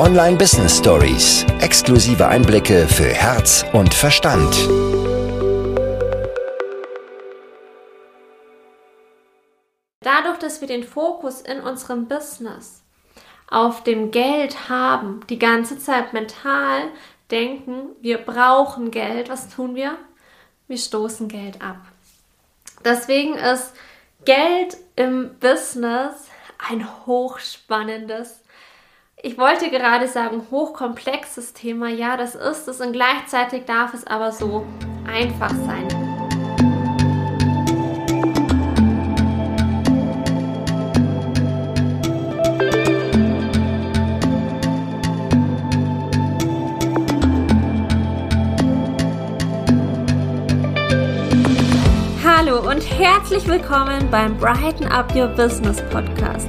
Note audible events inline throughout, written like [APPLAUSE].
Online Business Stories. Exklusive Einblicke für Herz und Verstand. Dadurch, dass wir den Fokus in unserem Business auf dem Geld haben, die ganze Zeit mental denken, wir brauchen Geld, was tun wir? Wir stoßen Geld ab. Deswegen ist Geld im Business ein hochspannendes, ich wollte gerade sagen, hochkomplexes Thema. Ja, das ist es und gleichzeitig darf es aber so einfach sein. Hallo und herzlich willkommen beim Brighten Up Your Business Podcast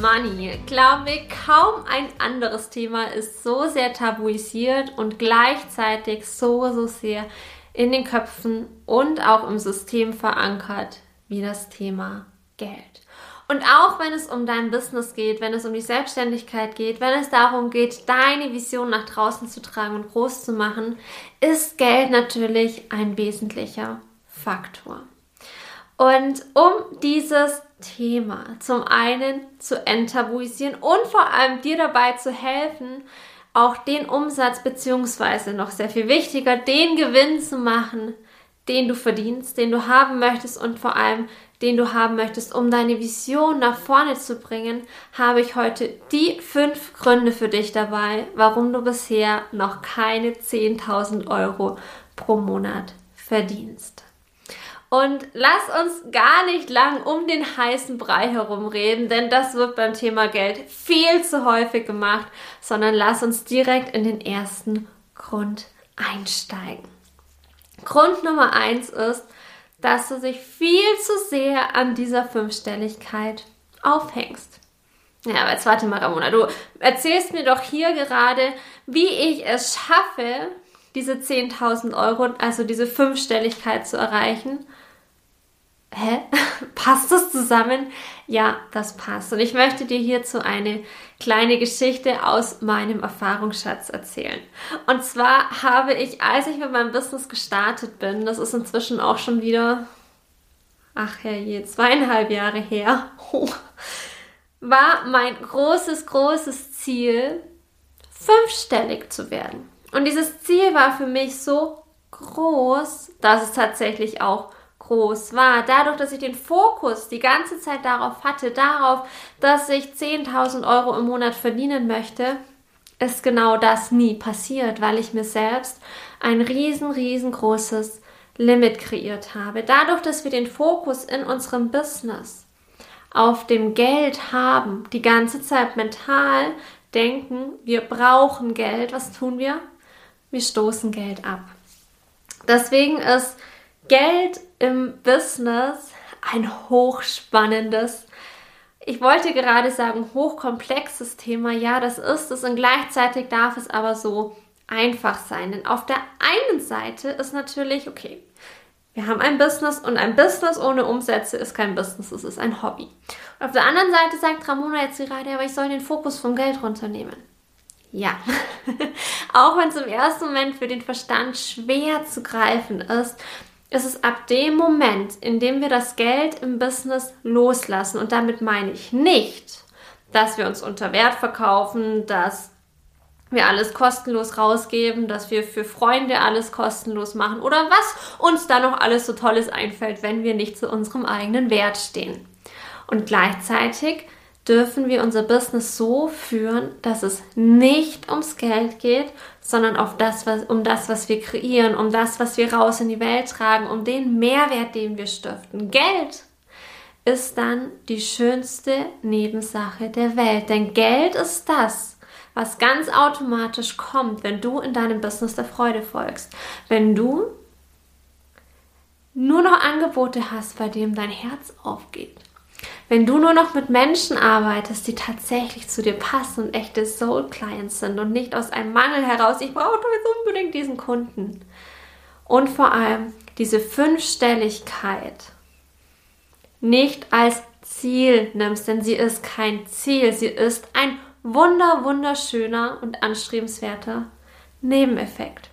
money. Glaub mir, kaum ein anderes Thema ist so sehr tabuisiert und gleichzeitig so, so sehr in den Köpfen und auch im System verankert wie das Thema Geld. Und auch wenn es um dein Business geht, wenn es um die Selbstständigkeit geht, wenn es darum geht, deine Vision nach draußen zu tragen und groß zu machen, ist Geld natürlich ein wesentlicher Faktor. Und um dieses Thema zum einen zu enttabuisieren und vor allem dir dabei zu helfen, auch den Umsatz beziehungsweise noch sehr viel wichtiger, den Gewinn zu machen, den du verdienst, den du haben möchtest und vor allem den du haben möchtest, um deine Vision nach vorne zu bringen, habe ich heute die fünf Gründe für dich dabei, warum du bisher noch keine 10.000 Euro pro Monat verdienst. Und lass uns gar nicht lang um den heißen Brei herumreden, denn das wird beim Thema Geld viel zu häufig gemacht, sondern lass uns direkt in den ersten Grund einsteigen. Grund Nummer eins ist, dass du dich viel zu sehr an dieser Fünfstelligkeit aufhängst. Ja, aber jetzt warte mal, Ramona, du erzählst mir doch hier gerade, wie ich es schaffe, diese 10.000 Euro, also diese Fünfstelligkeit zu erreichen hä, [LAUGHS] passt das zusammen? Ja, das passt. Und ich möchte dir hierzu eine kleine Geschichte aus meinem Erfahrungsschatz erzählen. Und zwar habe ich, als ich mit meinem Business gestartet bin, das ist inzwischen auch schon wieder, ach herrje, zweieinhalb Jahre her, [LAUGHS] war mein großes, großes Ziel, fünfstellig zu werden. Und dieses Ziel war für mich so groß, dass es tatsächlich auch groß war, dadurch, dass ich den Fokus die ganze Zeit darauf hatte, darauf, dass ich 10.000 Euro im Monat verdienen möchte, ist genau das nie passiert, weil ich mir selbst ein riesen, riesengroßes Limit kreiert habe. Dadurch, dass wir den Fokus in unserem Business auf dem Geld haben, die ganze Zeit mental denken, wir brauchen Geld, was tun wir? Wir stoßen Geld ab. Deswegen ist Geld im Business ein hochspannendes, ich wollte gerade sagen, hochkomplexes Thema. Ja, das ist es und gleichzeitig darf es aber so einfach sein. Denn auf der einen Seite ist natürlich, okay, wir haben ein Business und ein Business ohne Umsätze ist kein Business, es ist ein Hobby. Und auf der anderen Seite sagt Ramona jetzt gerade, aber ich soll den Fokus vom Geld runternehmen. Ja, [LAUGHS] auch wenn es im ersten Moment für den Verstand schwer zu greifen ist, ist es ab dem Moment, in dem wir das Geld im Business loslassen, und damit meine ich nicht, dass wir uns unter Wert verkaufen, dass wir alles kostenlos rausgeben, dass wir für Freunde alles kostenlos machen oder was uns da noch alles so Tolles einfällt, wenn wir nicht zu unserem eigenen Wert stehen. Und gleichzeitig dürfen wir unser Business so führen, dass es nicht ums Geld geht, sondern auf das, was, um das, was wir kreieren, um das, was wir raus in die Welt tragen, um den Mehrwert, den wir stiften. Geld ist dann die schönste Nebensache der Welt, denn Geld ist das, was ganz automatisch kommt, wenn du in deinem Business der Freude folgst. Wenn du nur noch Angebote hast, bei denen dein Herz aufgeht. Wenn du nur noch mit Menschen arbeitest, die tatsächlich zu dir passen und echte Soul Clients sind und nicht aus einem Mangel heraus, ich brauche doch jetzt unbedingt diesen Kunden. Und vor allem diese Fünfstelligkeit nicht als Ziel nimmst, denn sie ist kein Ziel, sie ist ein wunder, wunderschöner und anstrebenswerter Nebeneffekt.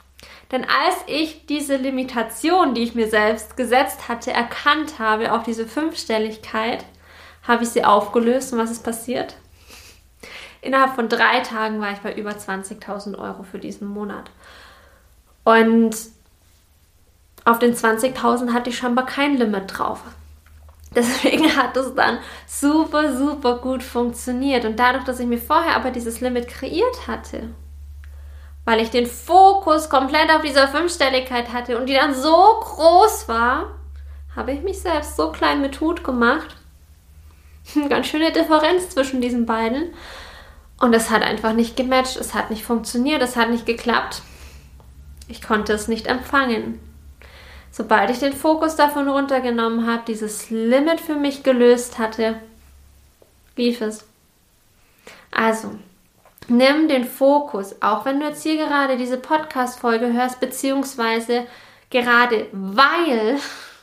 Denn als ich diese Limitation, die ich mir selbst gesetzt hatte, erkannt habe, auch diese Fünfstelligkeit, habe ich sie aufgelöst und was ist passiert? Innerhalb von drei Tagen war ich bei über 20.000 Euro für diesen Monat. Und auf den 20.000 hatte ich scheinbar kein Limit drauf. Deswegen [LAUGHS] hat es dann super, super gut funktioniert. Und dadurch, dass ich mir vorher aber dieses Limit kreiert hatte, weil ich den Fokus komplett auf dieser Fünfstelligkeit hatte und die dann so groß war, habe ich mich selbst so klein mit Hut gemacht. [LAUGHS] Ganz schöne Differenz zwischen diesen beiden. Und es hat einfach nicht gematcht, es hat nicht funktioniert, es hat nicht geklappt. Ich konnte es nicht empfangen. Sobald ich den Fokus davon runtergenommen habe, dieses Limit für mich gelöst hatte, lief es. Also, nimm den Fokus, auch wenn du jetzt hier gerade diese Podcast-Folge hörst, beziehungsweise gerade weil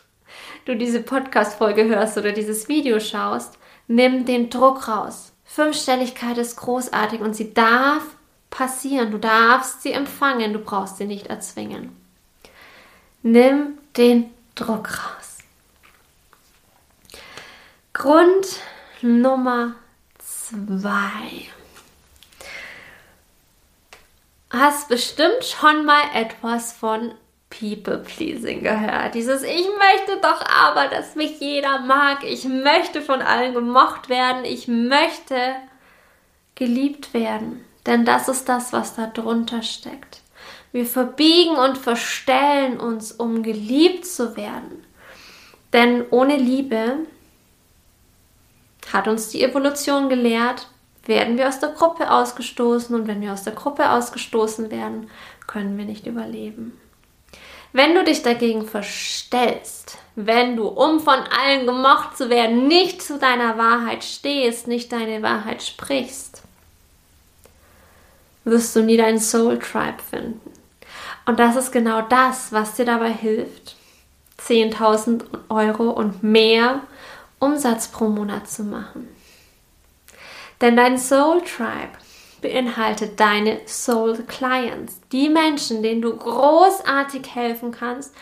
[LAUGHS] du diese Podcast-Folge hörst oder dieses Video schaust, nimm den Druck raus. Fünfstelligkeit ist großartig und sie darf passieren. Du darfst sie empfangen, du brauchst sie nicht erzwingen. Nimm den Druck raus. Grund Nummer zwei. Hast bestimmt schon mal etwas von People-Pleasing gehört. Dieses Ich möchte doch aber, dass mich jeder mag. Ich möchte von allen gemocht werden. Ich möchte geliebt werden. Denn das ist das, was da drunter steckt. Wir verbiegen und verstellen uns, um geliebt zu werden. Denn ohne Liebe hat uns die Evolution gelehrt, werden wir aus der Gruppe ausgestoßen und wenn wir aus der Gruppe ausgestoßen werden, können wir nicht überleben. Wenn du dich dagegen verstellst, wenn du, um von allen gemocht zu werden, nicht zu deiner Wahrheit stehst, nicht deine Wahrheit sprichst, wirst du nie deinen Soul Tribe finden. Und das ist genau das, was dir dabei hilft, 10.000 Euro und mehr Umsatz pro Monat zu machen. Denn dein Soul Tribe beinhaltet deine Soul Clients, die Menschen, denen du großartig helfen kannst,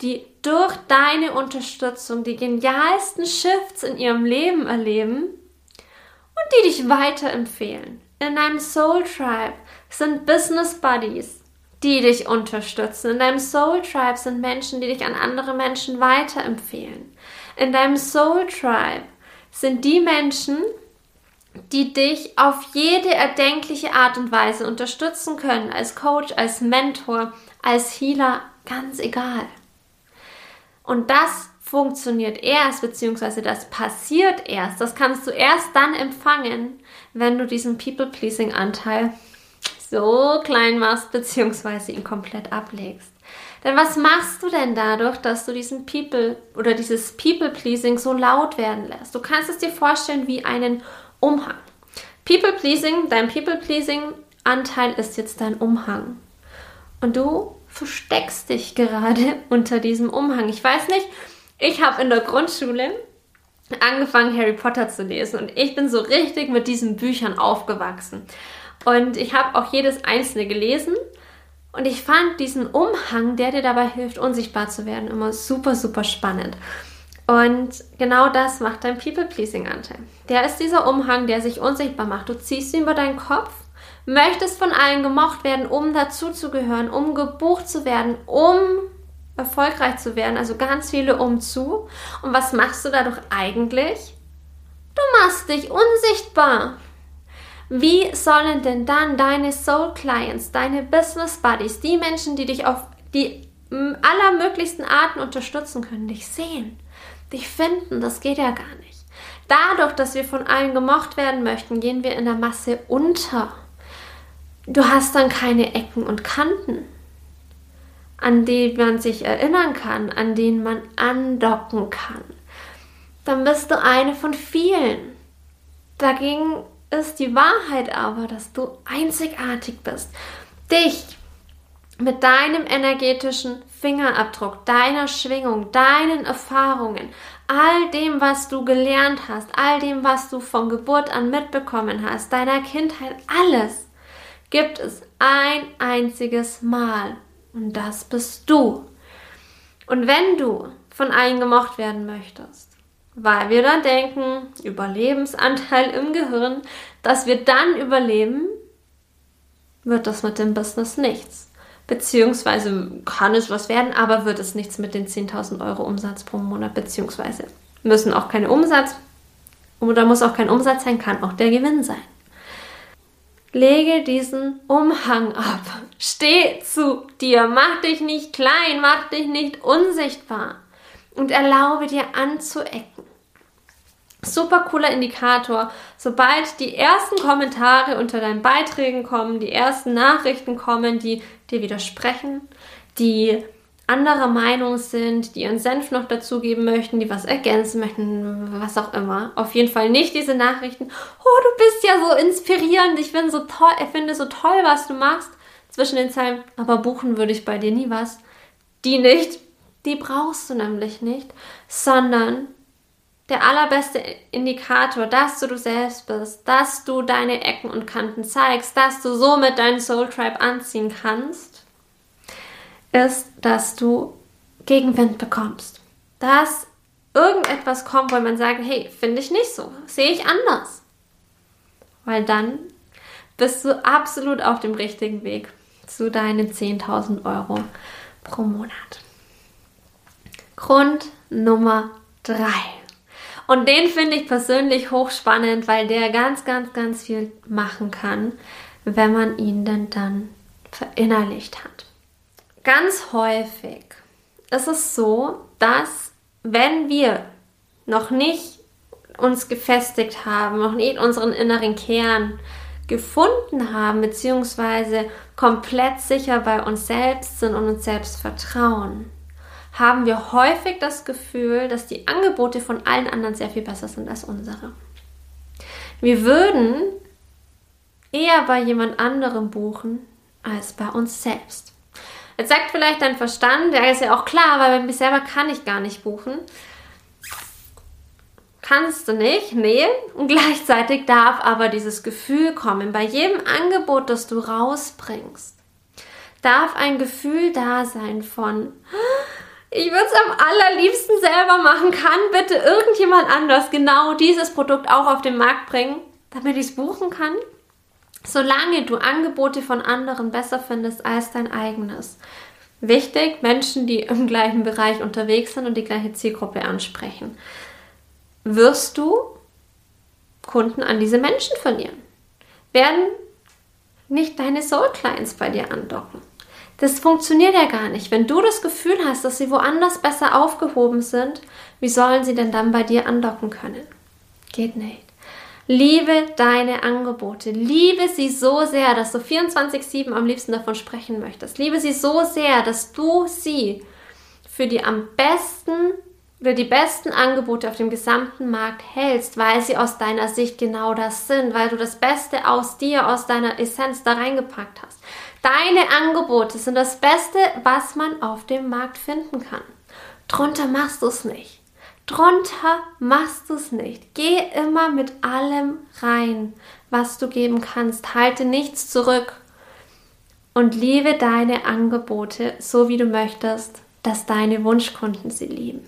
die durch deine Unterstützung die genialsten Shifts in ihrem Leben erleben und die dich weiterempfehlen. In deinem Soul Tribe sind Business Buddies, die dich unterstützen. In deinem Soul Tribe sind Menschen, die dich an andere Menschen weiterempfehlen. In deinem Soul Tribe sind die Menschen, die dich auf jede erdenkliche Art und Weise unterstützen können, als Coach, als Mentor, als Healer, ganz egal. Und das funktioniert erst, beziehungsweise das passiert erst, das kannst du erst dann empfangen, wenn du diesen People-Pleasing-Anteil so klein machst, beziehungsweise ihn komplett ablegst. Denn was machst du denn dadurch, dass du diesen People oder dieses People-Pleasing so laut werden lässt? Du kannst es dir vorstellen wie einen Umhang. People-Pleasing, dein People-Pleasing-Anteil ist jetzt dein Umhang. Und du versteckst dich gerade [LAUGHS] unter diesem Umhang. Ich weiß nicht, ich habe in der Grundschule angefangen, Harry Potter zu lesen und ich bin so richtig mit diesen Büchern aufgewachsen. Und ich habe auch jedes einzelne gelesen. Und ich fand diesen Umhang, der dir dabei hilft, unsichtbar zu werden, immer super, super spannend. Und genau das macht dein People-Pleasing-Anteil. Der ist dieser Umhang, der sich unsichtbar macht. Du ziehst ihn über deinen Kopf, möchtest von allen gemocht werden, um dazuzugehören, um gebucht zu werden, um erfolgreich zu werden. Also ganz viele umzu. Und was machst du dadurch eigentlich? Du machst dich unsichtbar. Wie sollen denn dann deine Soul Clients, deine Business Buddies, die Menschen, die dich auf die allermöglichsten Arten unterstützen können, dich sehen? Dich finden. Das geht ja gar nicht. Dadurch, dass wir von allen gemocht werden möchten, gehen wir in der Masse unter. du hast dann keine Ecken und Kanten, an die man sich erinnern kann, an denen man andocken kann. Dann bist du eine von vielen. Dagegen ist die Wahrheit aber, dass du einzigartig bist. Dich mit deinem energetischen Fingerabdruck, deiner Schwingung, deinen Erfahrungen, all dem, was du gelernt hast, all dem, was du von Geburt an mitbekommen hast, deiner Kindheit, alles gibt es ein einziges Mal. Und das bist du. Und wenn du von allen gemocht werden möchtest, weil wir dann denken, Überlebensanteil im Gehirn, dass wir dann überleben, wird das mit dem Business nichts. Beziehungsweise kann es was werden, aber wird es nichts mit den 10.000 Euro Umsatz pro Monat, beziehungsweise müssen auch keine Umsatz oder muss auch kein Umsatz sein, kann auch der Gewinn sein. Lege diesen Umhang ab. Steh zu dir. Mach dich nicht klein, mach dich nicht unsichtbar und erlaube dir anzuecken. Super cooler Indikator. Sobald die ersten Kommentare unter deinen Beiträgen kommen, die ersten Nachrichten kommen, die dir widersprechen, die anderer Meinung sind, die ihren Senf noch dazugeben möchten, die was ergänzen möchten, was auch immer. Auf jeden Fall nicht diese Nachrichten. Oh, du bist ja so inspirierend. Ich finde so toll, ich finde so toll, was du machst. Zwischen den Zeilen, aber buchen würde ich bei dir nie was. Die nicht. Die brauchst du nämlich nicht, sondern der allerbeste Indikator, dass du du selbst bist, dass du deine Ecken und Kanten zeigst, dass du somit deinen Soul Tribe anziehen kannst, ist, dass du Gegenwind bekommst. Dass irgendetwas kommt, wo man sagt, hey, finde ich nicht so, sehe ich anders. Weil dann bist du absolut auf dem richtigen Weg zu deinen 10.000 Euro pro Monat. Grund Nummer drei. Und den finde ich persönlich hochspannend, weil der ganz, ganz, ganz viel machen kann, wenn man ihn denn dann verinnerlicht hat. Ganz häufig ist es so, dass wenn wir noch nicht uns gefestigt haben, noch nicht unseren inneren Kern gefunden haben, beziehungsweise komplett sicher bei uns selbst sind und uns selbst vertrauen, haben wir häufig das Gefühl, dass die Angebote von allen anderen sehr viel besser sind als unsere. Wir würden eher bei jemand anderem buchen als bei uns selbst. Jetzt sagt vielleicht dein Verstand, ja, ist ja auch klar, weil bei mir selber kann ich gar nicht buchen. Kannst du nicht, nee. Und [LAUGHS] gleichzeitig darf aber dieses Gefühl kommen. Bei jedem Angebot, das du rausbringst, darf ein Gefühl da sein von, ich würde es am allerliebsten selber machen. Kann bitte irgendjemand anders genau dieses Produkt auch auf den Markt bringen, damit ich es buchen kann? Solange du Angebote von anderen besser findest als dein eigenes. Wichtig, Menschen, die im gleichen Bereich unterwegs sind und die gleiche Zielgruppe ansprechen. Wirst du Kunden an diese Menschen verlieren? Werden nicht deine Soul Clients bei dir andocken? Das funktioniert ja gar nicht. Wenn du das Gefühl hast, dass sie woanders besser aufgehoben sind, wie sollen sie denn dann bei dir andocken können? Geht nicht. Liebe deine Angebote. Liebe sie so sehr, dass du 24-7 am liebsten davon sprechen möchtest. Liebe sie so sehr, dass du sie für die am besten oder die besten Angebote auf dem gesamten Markt hältst, weil sie aus deiner Sicht genau das sind, weil du das Beste aus dir, aus deiner Essenz da reingepackt hast. Deine Angebote sind das Beste, was man auf dem Markt finden kann. Drunter machst du es nicht. Drunter machst du es nicht. Geh immer mit allem rein, was du geben kannst. Halte nichts zurück. Und liebe deine Angebote so, wie du möchtest, dass deine Wunschkunden sie lieben.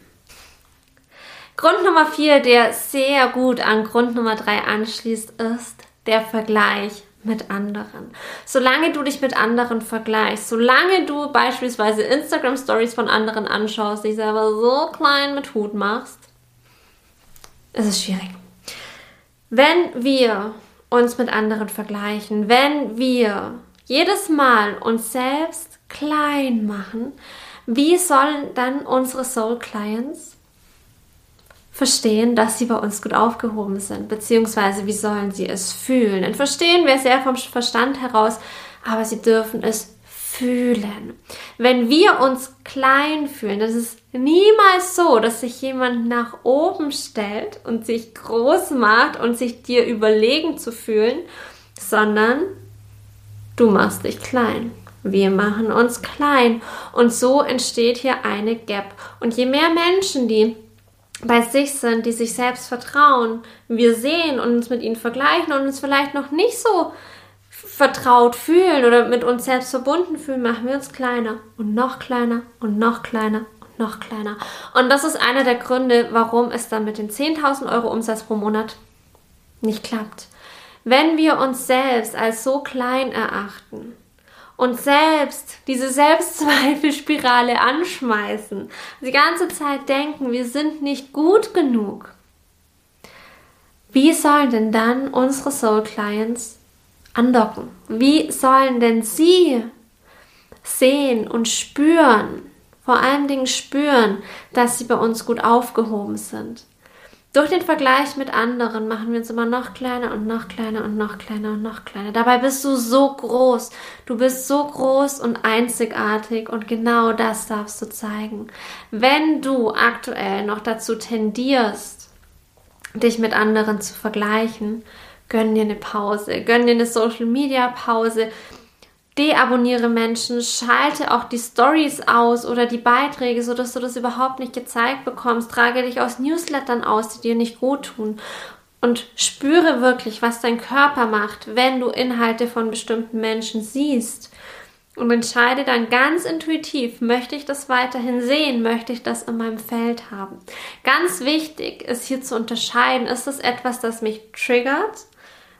Grund Nummer vier, der sehr gut an Grund Nummer drei anschließt, ist der Vergleich mit anderen. Solange du dich mit anderen vergleichst, solange du beispielsweise Instagram Stories von anderen anschaust, dich selber so klein mit Hut machst, ist es schwierig. Wenn wir uns mit anderen vergleichen, wenn wir jedes Mal uns selbst klein machen, wie sollen dann unsere Soul Clients verstehen, dass sie bei uns gut aufgehoben sind, beziehungsweise wie sollen sie es fühlen. Denn verstehen wir sehr vom Verstand heraus, aber sie dürfen es fühlen. Wenn wir uns klein fühlen, das ist niemals so, dass sich jemand nach oben stellt und sich groß macht und sich dir überlegen zu fühlen, sondern du machst dich klein. Wir machen uns klein und so entsteht hier eine Gap. Und je mehr Menschen, die bei sich sind, die sich selbst vertrauen, wir sehen und uns mit ihnen vergleichen und uns vielleicht noch nicht so vertraut fühlen oder mit uns selbst verbunden fühlen, machen wir uns kleiner und noch kleiner und noch kleiner und noch kleiner. Und das ist einer der Gründe, warum es dann mit den 10.000 Euro Umsatz pro Monat nicht klappt. Wenn wir uns selbst als so klein erachten und selbst diese Selbstzweifelspirale anschmeißen, die ganze Zeit denken, wir sind nicht gut genug, wie sollen denn dann unsere Soul Clients andocken? Wie sollen denn sie sehen und spüren, vor allen Dingen spüren, dass sie bei uns gut aufgehoben sind? Durch den Vergleich mit anderen machen wir uns immer noch kleiner und noch kleiner und noch kleiner und noch kleiner. Dabei bist du so groß. Du bist so groß und einzigartig und genau das darfst du zeigen. Wenn du aktuell noch dazu tendierst, dich mit anderen zu vergleichen, gönn dir eine Pause, gönn dir eine Social Media Pause, deabonniere Menschen, schalte auch die Stories aus oder die Beiträge, sodass du das überhaupt nicht gezeigt bekommst. Trage dich aus Newslettern aus, die dir nicht gut tun. Und spüre wirklich, was dein Körper macht, wenn du Inhalte von bestimmten Menschen siehst. Und entscheide dann ganz intuitiv, möchte ich das weiterhin sehen, möchte ich das in meinem Feld haben. Ganz wichtig ist hier zu unterscheiden, ist es etwas, das mich triggert,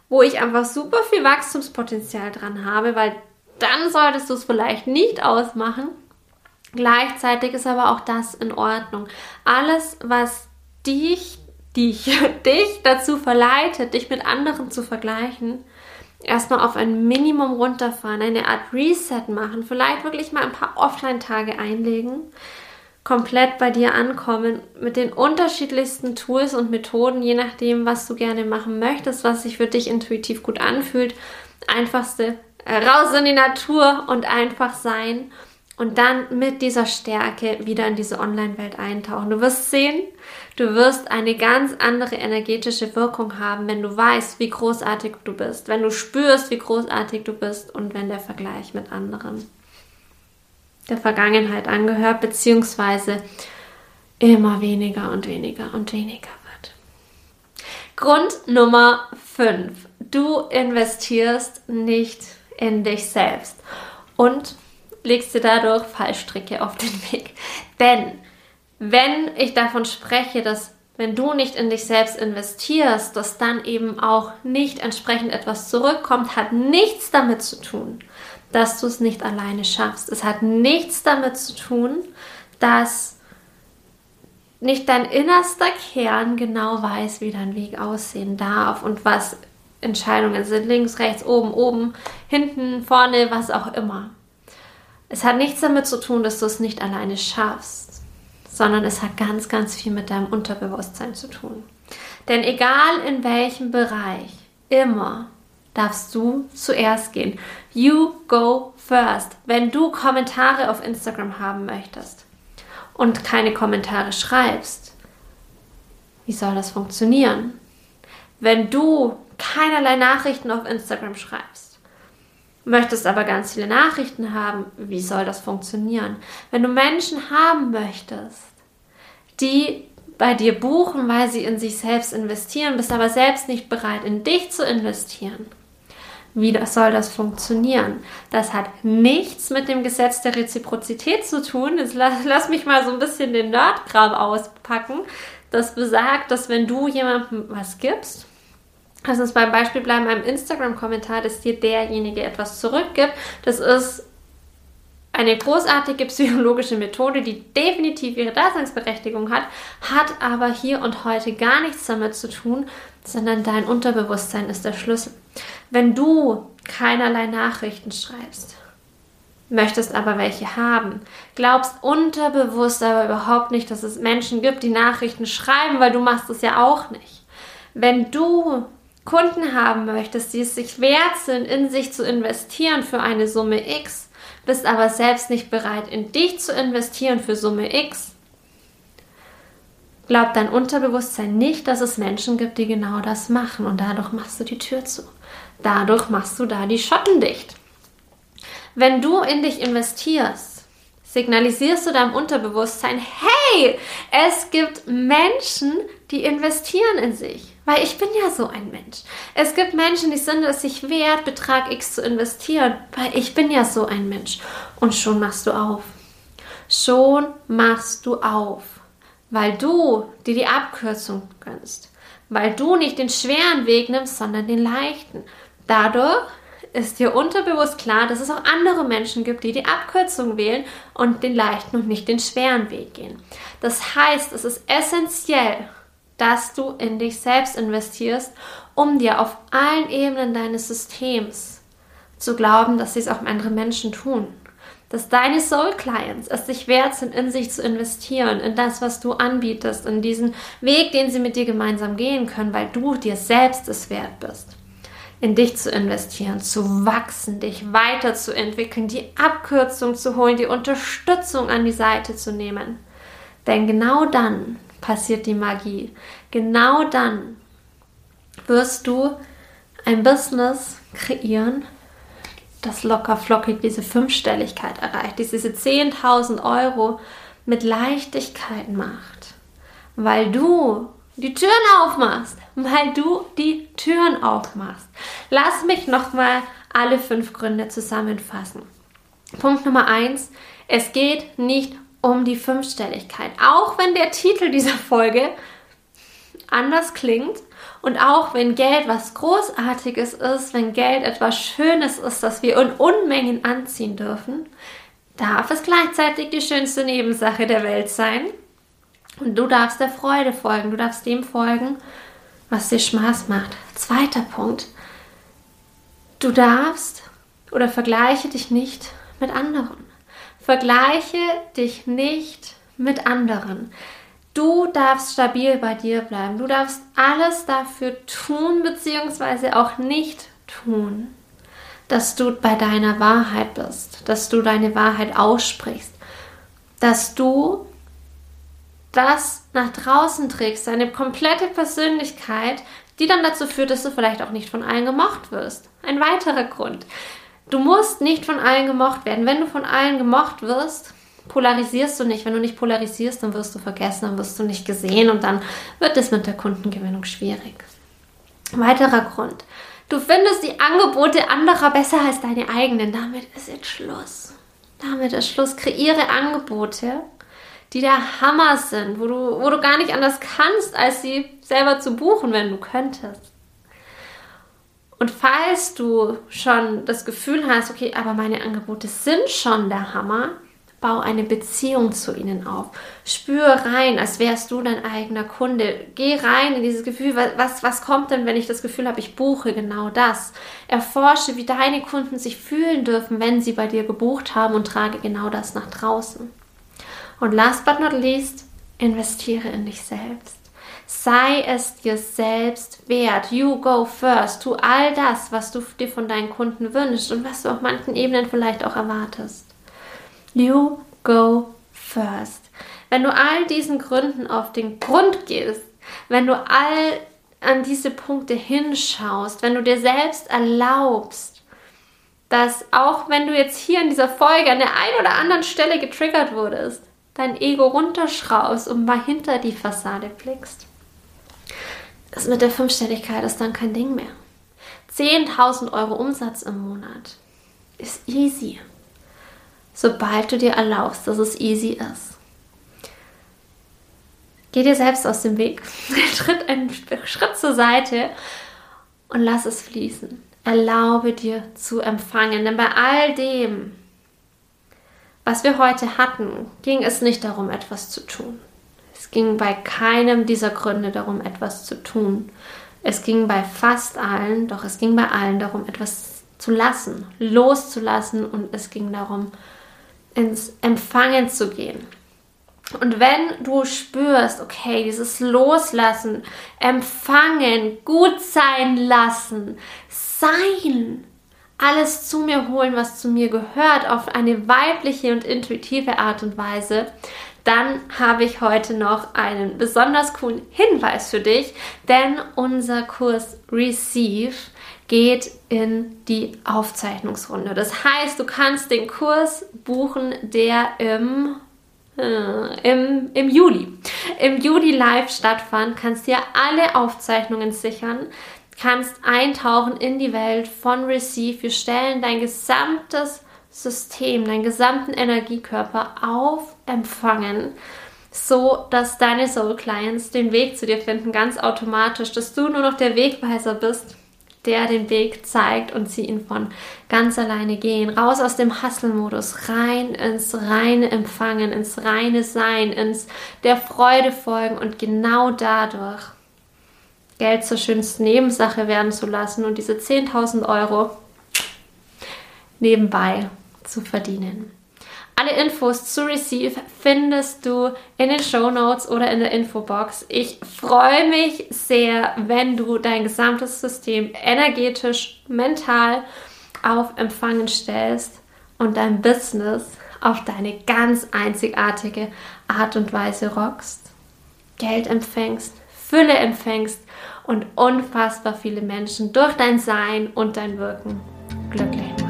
wo ich einfach super viel Wachstumspotenzial dran habe, weil dann solltest du es vielleicht nicht ausmachen. Gleichzeitig ist aber auch das in Ordnung. Alles, was dich, dich, [LAUGHS] dich dazu verleitet, dich mit anderen zu vergleichen, erstmal auf ein Minimum runterfahren, eine Art Reset machen, vielleicht wirklich mal ein paar Offline-Tage einlegen, komplett bei dir ankommen, mit den unterschiedlichsten Tools und Methoden, je nachdem, was du gerne machen möchtest, was sich für dich intuitiv gut anfühlt. Einfachste raus in die Natur und einfach sein und dann mit dieser Stärke wieder in diese Online-Welt eintauchen. Du wirst sehen, du wirst eine ganz andere energetische Wirkung haben, wenn du weißt, wie großartig du bist, wenn du spürst, wie großartig du bist und wenn der Vergleich mit anderen der Vergangenheit angehört, beziehungsweise immer weniger und weniger und weniger wird. Grund Nummer 5. Du investierst nicht in dich selbst und legst dir dadurch Fallstricke auf den [LAUGHS] Weg. Denn wenn ich davon spreche, dass wenn du nicht in dich selbst investierst, dass dann eben auch nicht entsprechend etwas zurückkommt, hat nichts damit zu tun, dass du es nicht alleine schaffst. Es hat nichts damit zu tun, dass nicht dein innerster Kern genau weiß, wie dein Weg aussehen darf und was Entscheidungen sind. Links, rechts, oben, oben, hinten, vorne, was auch immer. Es hat nichts damit zu tun, dass du es nicht alleine schaffst, sondern es hat ganz, ganz viel mit deinem Unterbewusstsein zu tun. Denn egal in welchem Bereich, immer darfst du zuerst gehen. You go first. Wenn du Kommentare auf Instagram haben möchtest und keine Kommentare schreibst, wie soll das funktionieren? Wenn du keinerlei Nachrichten auf Instagram schreibst, möchtest aber ganz viele Nachrichten haben, wie soll das funktionieren? Wenn du Menschen haben möchtest, die bei dir buchen, weil sie in sich selbst investieren, bist aber selbst nicht bereit, in dich zu investieren. Wie soll das funktionieren? Das hat nichts mit dem Gesetz der Reziprozität zu tun. Jetzt lass, lass mich mal so ein bisschen den Nerdkram auspacken. Das besagt, dass wenn du jemandem was gibst, Lass uns beim Beispiel bleiben, einem Instagram-Kommentar, dass dir derjenige etwas zurückgibt. Das ist eine großartige psychologische Methode, die definitiv ihre Daseinsberechtigung hat, hat aber hier und heute gar nichts damit zu tun, sondern dein Unterbewusstsein ist der Schlüssel. Wenn du keinerlei Nachrichten schreibst, möchtest aber welche haben, glaubst unterbewusst aber überhaupt nicht, dass es Menschen gibt, die Nachrichten schreiben, weil du machst es ja auch nicht. Wenn du Kunden haben möchtest, die es sich wert sind, in sich zu investieren für eine Summe X, bist aber selbst nicht bereit, in dich zu investieren für Summe X, glaubt dein Unterbewusstsein nicht, dass es Menschen gibt, die genau das machen und dadurch machst du die Tür zu. Dadurch machst du da die Schotten dicht. Wenn du in dich investierst, signalisierst du deinem Unterbewusstsein, hey, es gibt Menschen, die investieren in sich. Weil ich bin ja so ein Mensch. Es gibt Menschen, die sind es sich wert, Betrag X zu investieren, weil ich bin ja so ein Mensch. Und schon machst du auf. Schon machst du auf. Weil du dir die Abkürzung gönnst. Weil du nicht den schweren Weg nimmst, sondern den leichten. Dadurch ist dir unterbewusst klar, dass es auch andere Menschen gibt, die die Abkürzung wählen und den leichten und nicht den schweren Weg gehen. Das heißt, es ist essentiell, dass du in dich selbst investierst, um dir auf allen Ebenen deines Systems zu glauben, dass sie es auch andere Menschen tun. Dass deine Soul Clients es sich wert sind, in sich zu investieren, in das, was du anbietest, in diesen Weg, den sie mit dir gemeinsam gehen können, weil du dir selbst es wert bist in dich zu investieren, zu wachsen, dich weiterzuentwickeln, die Abkürzung zu holen, die Unterstützung an die Seite zu nehmen. Denn genau dann passiert die Magie. Genau dann wirst du ein Business kreieren, das locker flockig diese Fünfstelligkeit erreicht, diese 10.000 Euro mit Leichtigkeit macht, weil du die Türen aufmachst, weil du die Türen aufmachst. Lass mich nochmal alle fünf Gründe zusammenfassen. Punkt Nummer eins: Es geht nicht um die Fünfstelligkeit. Auch wenn der Titel dieser Folge anders klingt und auch wenn Geld was Großartiges ist, wenn Geld etwas Schönes ist, das wir in Unmengen anziehen dürfen, darf es gleichzeitig die schönste Nebensache der Welt sein. Und du darfst der Freude folgen, du darfst dem folgen, was dir Spaß macht. Zweiter Punkt. Du darfst oder vergleiche dich nicht mit anderen. Vergleiche dich nicht mit anderen. Du darfst stabil bei dir bleiben. Du darfst alles dafür tun, beziehungsweise auch nicht tun, dass du bei deiner Wahrheit bist, dass du deine Wahrheit aussprichst, dass du das nach draußen trägst, deine komplette Persönlichkeit, die dann dazu führt, dass du vielleicht auch nicht von allen gemocht wirst. Ein weiterer Grund. Du musst nicht von allen gemocht werden. Wenn du von allen gemocht wirst, polarisierst du nicht. Wenn du nicht polarisierst, dann wirst du vergessen, dann wirst du nicht gesehen und dann wird es mit der Kundengewinnung schwierig. Weiterer Grund. Du findest die Angebote anderer besser als deine eigenen. Damit ist jetzt Schluss. Damit ist Schluss. Kreiere Angebote, die der Hammer sind, wo du, wo du gar nicht anders kannst, als sie selber zu buchen, wenn du könntest. Und falls du schon das Gefühl hast, okay, aber meine Angebote sind schon der Hammer, bau eine Beziehung zu ihnen auf. Spür rein, als wärst du dein eigener Kunde. Geh rein in dieses Gefühl, was, was kommt denn, wenn ich das Gefühl habe, ich buche genau das. Erforsche, wie deine Kunden sich fühlen dürfen, wenn sie bei dir gebucht haben und trage genau das nach draußen. Und last but not least, investiere in dich selbst. Sei es dir selbst wert. You go first. Tu all das, was du dir von deinen Kunden wünschst und was du auf manchen Ebenen vielleicht auch erwartest. You go first. Wenn du all diesen Gründen auf den Grund gehst, wenn du all an diese Punkte hinschaust, wenn du dir selbst erlaubst, dass auch wenn du jetzt hier in dieser Folge an der einen oder anderen Stelle getriggert wurdest, dein Ego runterschraubst und mal hinter die Fassade blickst. Das mit der Fünfstelligkeit ist dann kein Ding mehr. 10.000 Euro Umsatz im Monat ist easy. Sobald du dir erlaubst, dass es easy ist. Geh dir selbst aus dem Weg, [LAUGHS] tritt einen Schritt zur Seite und lass es fließen. Erlaube dir zu empfangen, denn bei all dem, was wir heute hatten, ging es nicht darum, etwas zu tun. Es ging bei keinem dieser Gründe darum, etwas zu tun. Es ging bei fast allen, doch es ging bei allen darum, etwas zu lassen, loszulassen und es ging darum, ins Empfangen zu gehen. Und wenn du spürst, okay, dieses Loslassen, Empfangen, gut sein lassen, sein, alles zu mir holen, was zu mir gehört, auf eine weibliche und intuitive Art und Weise, dann habe ich heute noch einen besonders coolen Hinweis für dich, denn unser Kurs Receive geht in die Aufzeichnungsrunde. Das heißt, du kannst den Kurs buchen, der im äh, im, im Juli. Im Juli live stattfand, kannst dir alle Aufzeichnungen sichern, kannst eintauchen in die Welt von Receive. Wir stellen dein gesamtes System, deinen gesamten Energiekörper auf Empfangen, so dass deine Soul Clients den Weg zu dir finden, ganz automatisch, dass du nur noch der Wegweiser bist der den Weg zeigt und sie ihn von ganz alleine gehen. Raus aus dem Hustle-Modus, rein ins reine Empfangen, ins reine Sein, ins der Freude folgen und genau dadurch Geld zur schönsten Nebensache werden zu lassen und diese 10.000 Euro nebenbei zu verdienen. Alle Infos zu Receive findest du in den Show Notes oder in der Infobox. Ich freue mich sehr, wenn du dein gesamtes System energetisch, mental auf Empfangen stellst und dein Business auf deine ganz einzigartige Art und Weise rockst, Geld empfängst, Fülle empfängst und unfassbar viele Menschen durch dein Sein und dein Wirken glücklich